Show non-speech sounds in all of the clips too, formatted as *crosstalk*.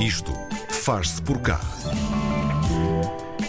Isto faz-se por cá.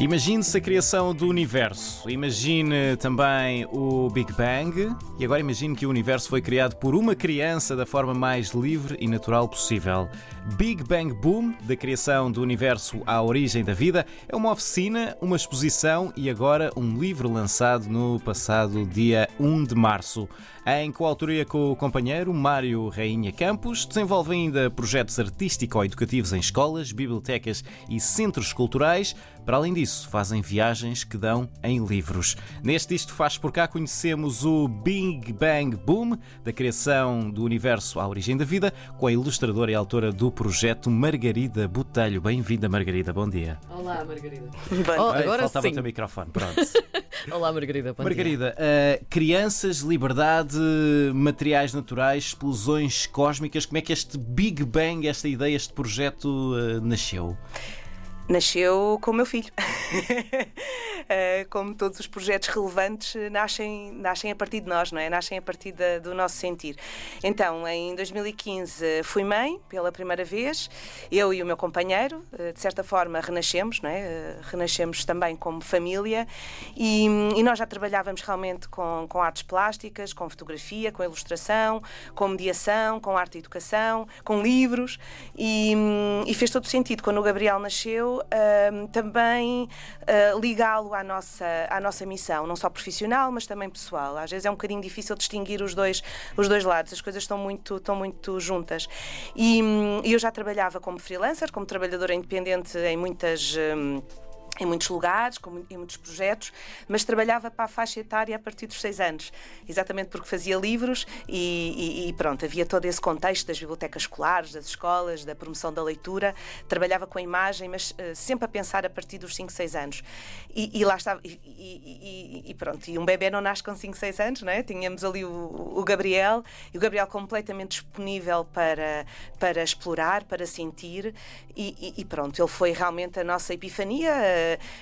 Imagine-se a criação do universo. Imagine também o Big Bang. E agora imagine que o universo foi criado por uma criança da forma mais livre e natural possível. Big Bang Boom, da criação do universo à origem da vida, é uma oficina, uma exposição e agora um livro lançado no passado dia 1 de março. Em coautoria com o companheiro Mário Rainha Campos, desenvolve ainda projetos artístico-educativos em escolas, bibliotecas e centros culturais. Para além disso, fazem viagens que dão em livros. Neste Isto Faz Por Cá conhecemos o Big Bang Boom, da criação do universo à origem da vida, com a ilustradora e autora do projeto Margarida Botelho. Bem-vinda, Margarida, bom dia. Olá, Margarida. Oh, agora faltava sim. o teu microfone, pronto. *laughs* *laughs* Olá, Margarida. Bom Margarida, uh, crianças, liberdade, materiais naturais, explosões cósmicas, como é que este Big Bang, esta ideia, este projeto uh, nasceu? Nasceu com o meu filho. *laughs* Eh, como todos os projetos relevantes, nascem, nascem a partir de nós, não é? Nascem a partir da, do nosso sentir. Então, em 2015, fui mãe pela primeira vez. Eu e o meu companheiro, eh, de certa forma, renascemos, não é? Eh, renascemos também como família. E, e nós já trabalhávamos realmente com, com artes plásticas, com fotografia, com ilustração, com mediação, com arte e educação, com livros. E, e fez todo sentido. Quando o Gabriel nasceu, uh, também ligá-lo à nossa, à nossa missão, não só profissional, mas também pessoal. Às vezes é um bocadinho difícil distinguir os dois, os dois lados, as coisas estão muito, estão muito juntas. E um, eu já trabalhava como freelancer, como trabalhadora independente em muitas. Um, em muitos lugares, em muitos projetos, mas trabalhava para a faixa etária a partir dos seis anos, exatamente porque fazia livros e, e, e, pronto, havia todo esse contexto das bibliotecas escolares, das escolas, da promoção da leitura, trabalhava com a imagem, mas uh, sempre a pensar a partir dos 5, 6 anos. E, e lá estava, e, pronto, e um bebê não nasce com 5, 6 anos, não é? Tínhamos ali o, o Gabriel, e o Gabriel completamente disponível para, para explorar, para sentir, e, pronto, ele foi realmente a nossa epifania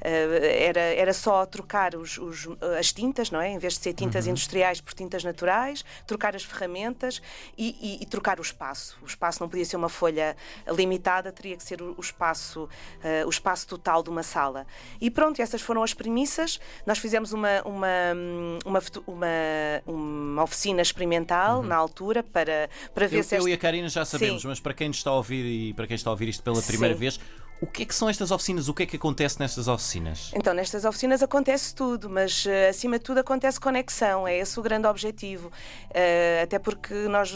era, era só trocar os, os, as tintas, não é? Em vez de ser tintas uhum. industriais por tintas naturais, trocar as ferramentas e, e, e, trocar o espaço. O espaço não podia ser uma folha limitada, teria que ser o, o espaço, uh, o espaço total de uma sala. E pronto, essas foram as premissas. Nós fizemos uma, uma, uma, uma, uma oficina experimental uhum. na altura para, para ver eu, se. Eu e a Karina já sabemos, Sim. mas para quem nos está a ouvir e para quem está a ouvir isto pela primeira Sim. vez, o que é que são estas oficinas? O que é que acontece nestas oficinas? Então, nestas oficinas acontece tudo, mas uh, acima de tudo acontece conexão, é esse o grande objetivo. Uh, até porque nós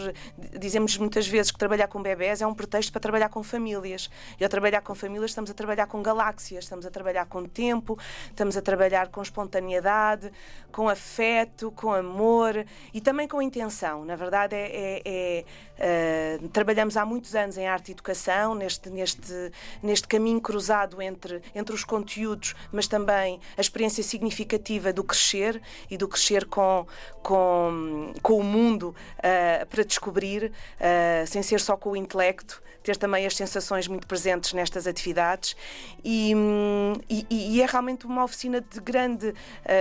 dizemos muitas vezes que trabalhar com bebés é um pretexto para trabalhar com famílias. E ao trabalhar com famílias estamos a trabalhar com galáxias, estamos a trabalhar com tempo, estamos a trabalhar com espontaneidade, com afeto, com amor e também com intenção. Na verdade, é, é, é uh, trabalhamos há muitos anos em arte e educação, neste, neste, neste caminho cruzado entre, entre os conteúdos, mas também a experiência significativa do crescer e do crescer com, com, com o mundo uh, para descobrir, uh, sem ser só com o intelecto, ter também as sensações muito presentes nestas atividades. E, e, e é realmente uma oficina de grande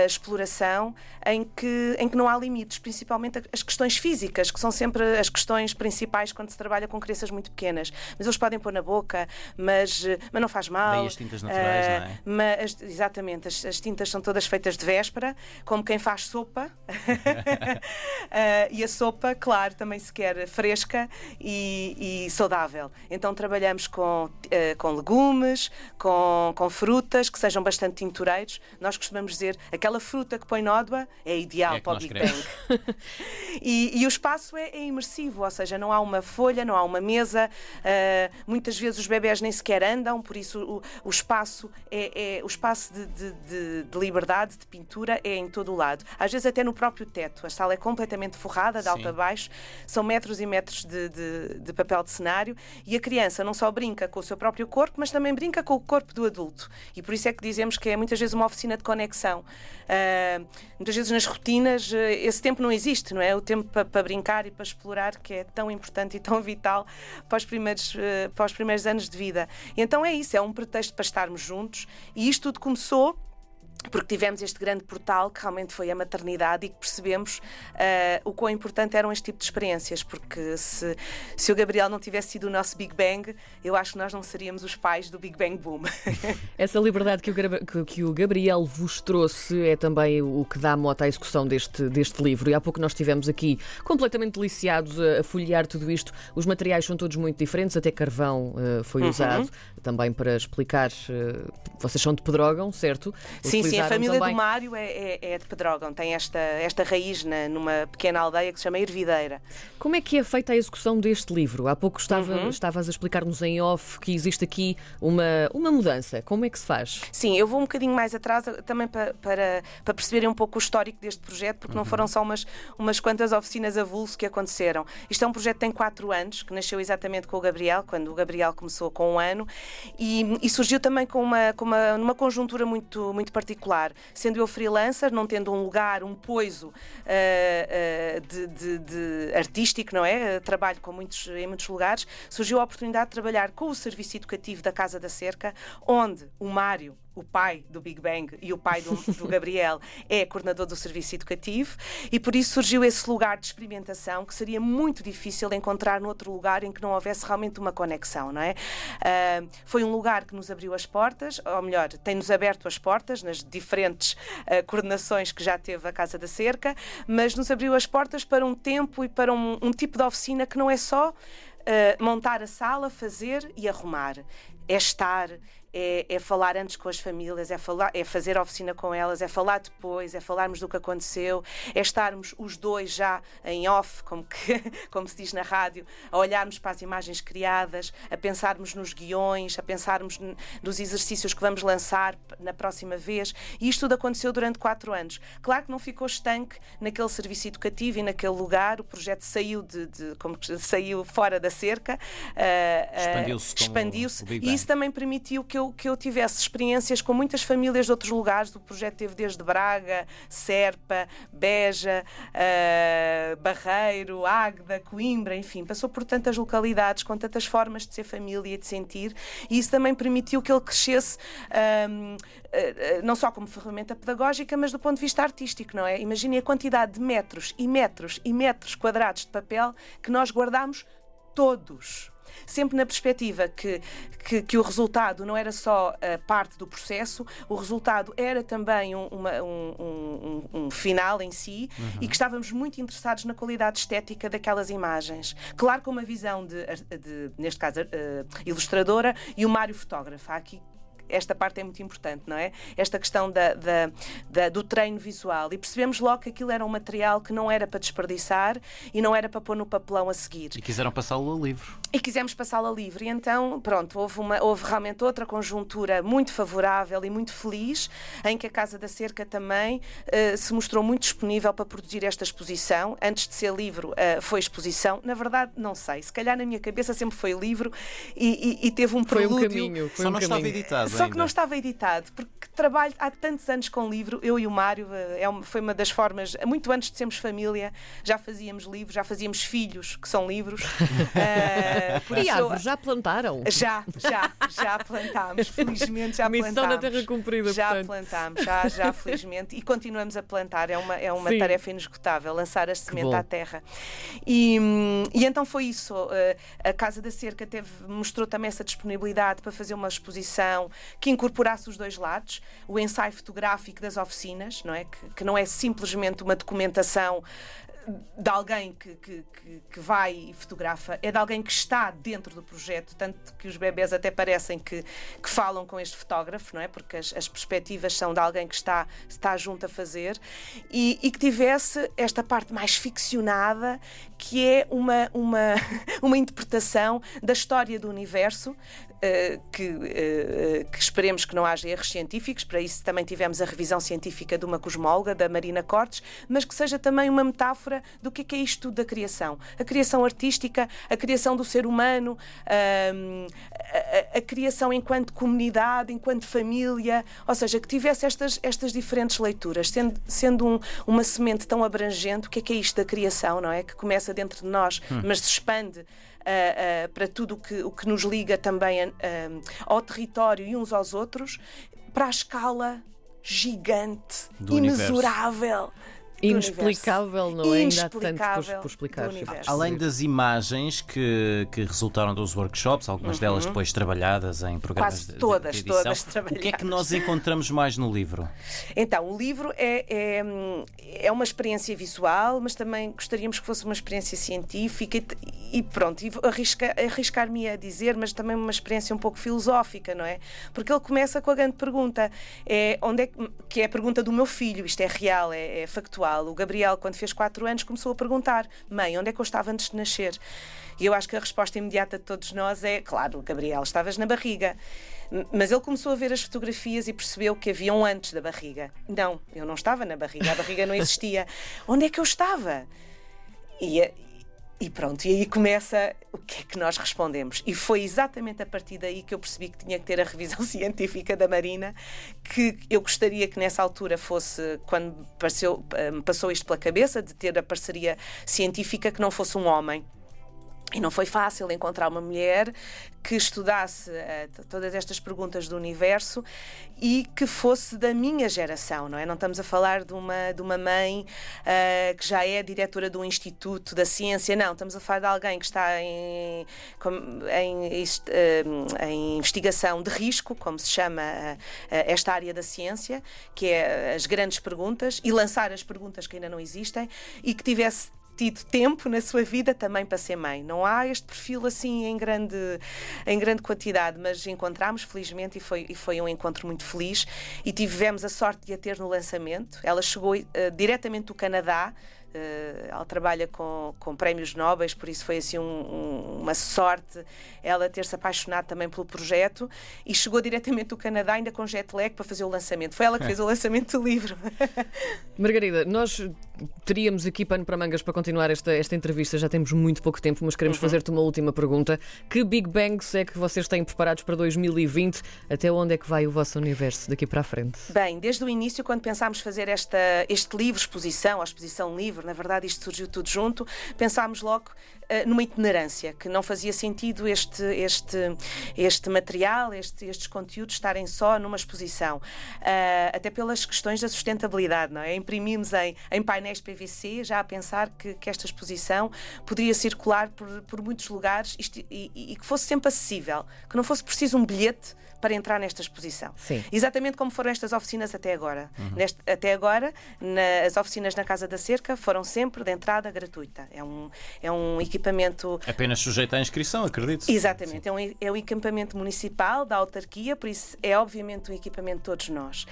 exploração em que, em que não há limites, principalmente as questões físicas, que são sempre as questões principais quando se trabalha com crianças muito pequenas. Mas eles podem pôr na boca, mas mas não faz mal. Daí as tintas naturais, uh, não é? Mas, exatamente, as, as, tintas são todas feitas de véspera, como quem faz sopa. uh, *laughs* e a sopa, claro, também se quer fresca e, e saudável. Então trabalhamos com, uh, com legumes, com, com frutas que sejam bastante tintureiros. Nós costumamos dizer aquela fruta que põe nódoa é ideal é para o Big Bang. *laughs* e, e, o espaço é, é, imersivo, ou seja, não há uma folha, não há uma mesa. muitas vezes os bebés nem sequer andam por isso o, o espaço é, é o espaço de, de, de, de, liberdade, de pintura, é em todo o lado. Às vezes até no próprio teto. A sala é completamente forrada, de alto a baixo, são metros e metros de, papel de cenário e a criança não só brinca com o seu próprio corpo, mas também brinca com o corpo do adulto. E por isso é que dizemos que é muitas vezes uma oficina de conexão. Uh, muitas vezes nas rotinas uh, esse tempo não existe, não é? O tempo para pa brincar e para explorar que é tão importante e tão vital para os primeiros, uh, para os primeiros anos de vida. E então é isso, é um pretexto para estarmos juntos e isto tudo começou porque tivemos este grande portal que realmente foi a maternidade e que percebemos uh, o quão importante eram este tipo de experiências, porque se, se o Gabriel não tivesse sido o nosso Big Bang, eu acho que nós não seríamos os pais do Big Bang Boom. *laughs* Essa liberdade que o, que, o Gabriel vos trouxe é também o que dá moto à execução deste, deste livro. E há pouco nós estivemos aqui completamente deliciados a, a folhear tudo isto. Os materiais são todos muito diferentes, até carvão uh, foi uhum. usado também para explicar. Uh, vocês são de Pedrógão, certo? Sim, sim, a família também... do Mário é, é, é, de Pedrógão, tem esta, esta raiz na, numa pequena aldeia que se chama Ervideira. Como é que é feita a execução deste livro? Há pouco estava, uhum. estavas a explicar-nos em off que existe aqui uma, uma mudança. Como é que se faz? Sim, eu vou um bocadinho mais atrás também para, para, para perceberem um pouco o histórico deste projeto, porque uhum. não foram só umas, umas quantas oficinas avulso que aconteceram. Isto é um projeto que tem quatro anos, que nasceu exatamente com o Gabriel, quando o Gabriel começou com um ano, e, e surgiu também com uma, com uma, numa conjuntura muito, muito particular. Sendo eu freelancer, não tendo um lugar, um poiso uh, uh, de, de, de, artístico, não é? Trabalho com muitos, em muitos lugares, surgiu a oportunidade de trabalhar com o Serviço Educativo da Casa da Cerca, onde o Mário o pai do Big Bang e o pai do, do, Gabriel *laughs* é coordenador do serviço educativo e por isso surgiu esse lugar de experimentação que seria muito difícil encontrar noutro lugar em que não houvesse realmente uma conexão, não é? Uh, foi um lugar que nos abriu as portas, ou melhor, tem-nos aberto as portas nas diferentes uh, coordenações que já teve a Casa da Cerca, mas nos abriu as portas para um tempo e para um, um tipo de oficina que não é só uh, montar a sala, fazer e arrumar. É estar, é, é, falar antes com as famílias, é, falar, é fazer oficina com elas, é falar depois, é falarmos do que aconteceu, é estarmos os dois já em off, como, que, *laughs* como se diz na rádio, a olharmos para as imagens criadas, a pensarmos nos guiões, a pensarmos nos exercícios que vamos lançar na próxima vez. E isto tudo aconteceu durante quatro anos. Claro que não ficou estanque naquele serviço educativo e naquele lugar, o projeto saiu de, de como saiu fora da cerca, uh, expandiu-se, expandiu-se e isso também permitiu que eu eu, que eu tivesse experiências com muitas famílias de outros lugares. O projeto teve desde Braga, Serpa, Beja, uh, Barreiro, Águeda, Coimbra, enfim, passou por tantas localidades, com tantas formas de ser família e de sentir, e isso também permitiu que ele crescesse. Um, eh, não só como ferramenta pedagógica, mas do ponto de vista artístico, não é? Imaginem a quantidade de metros e metros e metros quadrados de papel que nós guardamos todos sempre na perspectiva que, que, que, o resultado não era só a parte do processo, o resultado era também um, uma, um, um, um, final em si uhum. e que estávamos muito interessados na qualidade estética daquelas imagens. Claro, com uma visão de, de neste caso, uh, ilustradora e o Mário fotógrafo. Há aqui esta parte é muito importante, não é? Esta questão da, da, da, do treino visual. E percebemos logo que aquilo era um material que não era para desperdiçar e não era para pôr no papelão a seguir. E quiseram passá-lo a livro. E quisemos passá-lo a livre. E então, pronto, houve, uma, houve realmente outra conjuntura muito favorável e muito feliz, em que a Casa da Cerca também uh, se mostrou muito disponível para produzir esta exposição. Antes de ser livro, uh, foi exposição. Na verdade, não sei. Se calhar na minha cabeça sempre foi livro e, e, e teve um prelúdio. Foi um caminho. Foi Só um não caminho. estava editado. *laughs* Só que não estava editado, porque trabalho há tantos anos com livro, eu e o Mário, eh, é uma, foi uma das formas, muito antes de sermos família, já fazíamos livros, já fazíamos filhos, que são livros. uh, *laughs* e árvores já plantaram? Já, já, já plantámos, felizmente já *laughs* Missão plantámos. na terra cumprida, Já portanto. plantámos, já, já *laughs* felizmente, e continuamos a plantar, é uma, é uma tarefa inesgotável, lançar a semente à terra. E, e então foi isso, eh, a Casa da Cerca teve, mostrou também essa disponibilidade para fazer uma exposição que incorporasse os dois lados, o ensaio fotográfico das oficinas, não é? Que, que não é simplesmente uma documentação de alguém que, que, que, vai e fotografa, é de alguém que está dentro do projeto, tanto que os bebés até parecem que, que falam com este fotógrafo, não é? Porque as, as perspectivas são de alguém que está, está junto a fazer e, e, que tivesse esta parte mais ficcionada, que é uma, uma, *laughs* uma interpretação da história do universo que, uh, que, esperemos que não haja erros científicos, para isso também tivemos a revisão científica de uma cosmóloga, da Marina Cortes, mas que seja também uma metáfora do que é, que é isto da criação. A criação artística, a criação do ser humano, a, a, criação enquanto comunidade, enquanto família, ou seja, que tivesse estas, estas diferentes leituras, sendo, sendo um, uma semente tão abrangente, o que é, que é isto da criação, não é? Que começa dentro de nós, hum. mas se expande uh, uh, para tudo que, o que nos liga também uh, ao território e uns aos outros, para a escala gigante, Do imensurável. do Inexplicável, não é? Ainda há tanto Inexplicável por, por explicar. Além das imagens que, que resultaram dos workshops, algumas delas depois trabalhadas em programas Uhum. Quase de, todas, de edição, todas o que é que trabalhadas. nós encontramos mais no livro? Então, o livro é, é, é uma experiência visual, mas também gostaríamos que fosse uma experiência científica e, e pronto, e arrisca- arriscar-me a dizer, mas também uma experiência um pouco filosófica, não é? Porque ele começa com a grande pergunta, é, onde é que, que é a pergunta do meu filho, isto é real, é, é factual. O Gabriel, quando fez 4 anos, começou a perguntar, mãe, onde é que eu estava antes de nascer? E eu acho que a resposta imediata de todos nós é, claro, Gabriel, estavas na barriga. Mas ele começou a ver as fotografias e percebeu que havia um antes da barriga. Não, eu não estava na barriga, a barriga não existia. *laughs* Onde é que eu estava? E, e pronto, e aí começa o que é que nós respondemos. E foi exatamente a partir daí que eu percebi que tinha que ter a revisão *laughs* científica da Marina, que eu gostaria que nessa altura fosse, quando passou, me passou isto pela cabeça, de ter a parceria científica que não fosse um homem. E não foi fácil encontrar uma mulher que estudasse t- todas estas perguntas do universo e que fosse da minha geração, não é? Não estamos a falar de uma, de uma mãe eh, que já é diretora de um instituto da ciência, não. Estamos a falar de alguém que está em, em, eh, em investigação de risco, como se chama eh, esta área da ciência, que é as grandes perguntas e lançar as perguntas que ainda não existem e que tivesse tido tempo na sua vida também para ser mãe. Não há este perfil assim em grande, em grande quantidade, mas encontramos felizmente e foi, e foi um encontro muito feliz e tivemos a sorte de a ter no lançamento. Ela chegou eh, diretamente do Canadá. Eh, ela trabalha com, com prémios nobres, por isso foi assim um- um- uma sorte ela ter se apaixonado também pelo projeto e chegou diretamente do Canadá, ainda com jet lag, para fazer o lançamento. Foi ela que fez o *laughs* lançamento do livro. *laughs* Margarida, nós teríamos aqui pano para mangas para continuar esta, esta entrevista. Já temos muito pouco tempo, mas Uhum. queremos fazer-te uma última pergunta. Que Big Bangs é que vocês têm preparados para 2020? Até onde é que vai o vosso universo daqui para a frente? Bem, desde o início, quando pensámos fazer esta, este livro, exposição, a exposição livre, na verdade isto surgiu tudo junto, pensámos logo eh, numa itinerância, que não fazia sentido este, este, este material, este- estes conteúdos estarem só numa exposição. Ah, até pelas questões da sustentabilidade, não é? Imprimimos em, em painéis PVC, já a pensar que, que esta exposição poderia circular por, por muitos lugares isto- e, e- e que fosse sempre acessível, que não fosse preciso um bilhete para entrar nesta exposição. Sim. Exatamente como foram estas oficinas até agora. Neste- até agora, na- as oficinas na Casa da Cerca foram sempre de entrada gratuita. É um, é um equipamento. Apenas sujeito à inscrição, acredito. Exatamente, é um, é um equipamento municipal da autarquia, por isso é obviamente um equipamento de todos nós.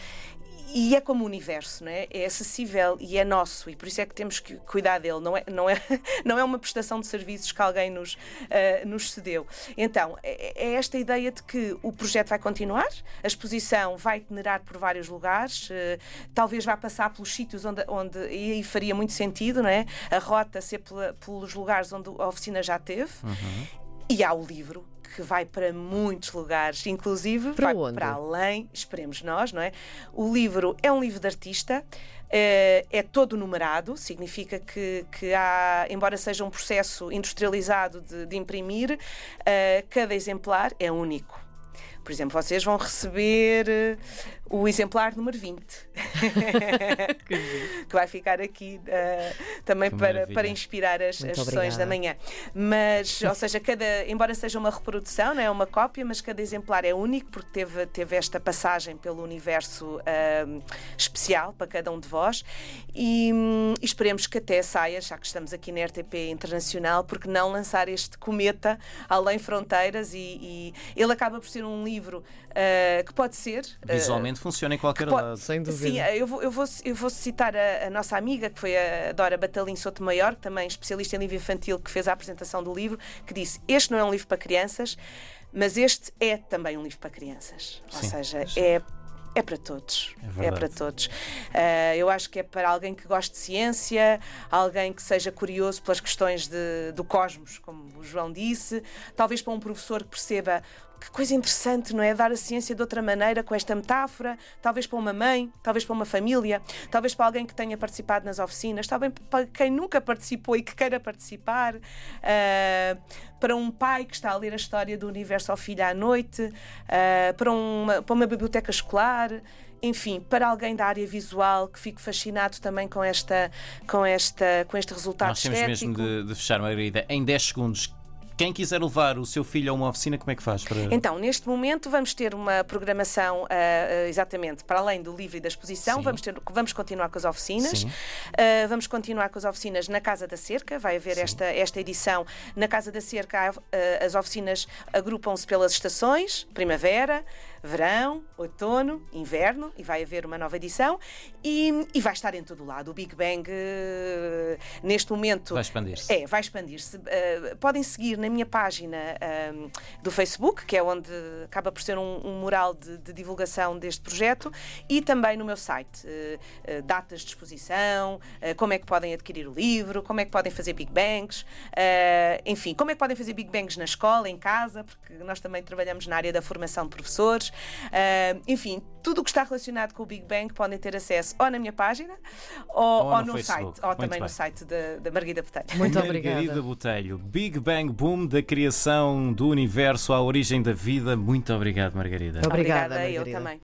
E é como o universo, não é? é acessível e é nosso, e por isso é que temos que cuidar dele. Não é, não é, *laughs* não é uma prestação de serviços que alguém nos, ah, nos cedeu. Então, é, é esta ideia de que o projeto vai continuar, a exposição vai itinerar por vários lugares, eh, talvez vá passar pelos sítios onde, onde e aí faria muito sentido, não é? A rota ser pela- pelos lugares onde a oficina já teve. E há o livro que vai para muitos lugares, inclusive Para vai onde? para além, esperemos nós, não é? O livro é um livro de artista, eh, é todo numerado, significa que, que há, embora seja um processo industrializado de, de imprimir, eh, cada exemplar é único. Por exemplo, vocês vão receber o exemplar número 20, *laughs* que vai ficar aqui eh, também Que para, maravilha. para inspirar as, as sessões obrigada. da manhã. Mas, ou seja, cada, embora seja uma reprodução, não é uma cópia, mas cada exemplar é único porque teve, teve esta passagem pelo universo ahm, especial para cada um de vós. E, e esperemos que até saia, já que estamos aqui na RTP Internacional, porque não lançar este cometa além fronteiras e, e ele acaba por ser um livro ah, que pode ser. Visualmente funciona em qualquer pode- lado. Sem Sim, dúvida. eu vou, eu vou, eu vou citar a, a nossa amiga, que foi a Dora Batalim Sotomayor, também especialista em livro infantil, que fez a apresentação do livro, que disse: Este não é um livro para crianças, mas este é também um livro para crianças. Ou Sim. seja, é. É para todos. É É, verdade. para todos. Ah, eu acho que é para alguém que goste de ciência, alguém que seja curioso pelas questões de- do cosmos, como o João disse, talvez para um professor que perceba que coisa interessante, não é? Dar a ciência de outra maneira, com esta metáfora, talvez para uma mãe, talvez para uma família, talvez para alguém que tenha participado nas oficinas, talvez para quem nunca participou e que queira participar, uh, para um pai que está a ler a história do universo ao filho à noite, uh, para, uma, para uma biblioteca escolar enfim, para alguém da área visual que fique fascinado também com, esta, com, esta, com este resultado Nós temos estético. mesmo de, de fechar, Margarida, em 10 segundos. Quem quiser levar o seu filho a uma oficina, como é que faz? Para... Então, neste momento vamos ter uma programação uh, uh, exatamente para além do livro e da exposição. Vamos, ter, vamos continuar com as oficinas. Uh, vamos continuar com as oficinas na Casa da Cerca. Vai haver esta, esta edição. Na Casa da Cerca, as oficinas agrupam-se pelas estações: primavera, verão, outono, inverno, e vai haver uma nova edição. E, e vai estar em todo o lado. O Big Bang, neste momento. Vai expandir-se. É, vai expandir-se. podem seguir na minha página um, do Facebook, que é onde acaba por ser um, um mural de, de, divulgação deste projeto, e também no meu site. Uh, uh, datas de exposição, uh, como é que podem adquirir o livro, como é que podem fazer Big Bangs, enfim, como é que podem fazer Big Bangs na escola, em casa, porque nós também trabalhamos na área da formação de professores. Enfim, tudo o que está relacionado com o Big Bang podem ter acesso ou na minha página ou, ou, ou no, no site, ou também bem. no site da Margarida Botelho. Muito obrigada. Margarida Botelho, Big Bang Boom da criação do universo à origem da vida. Muito obrigado, Margarida. Obrigada, Obrigada Margarida. eu também.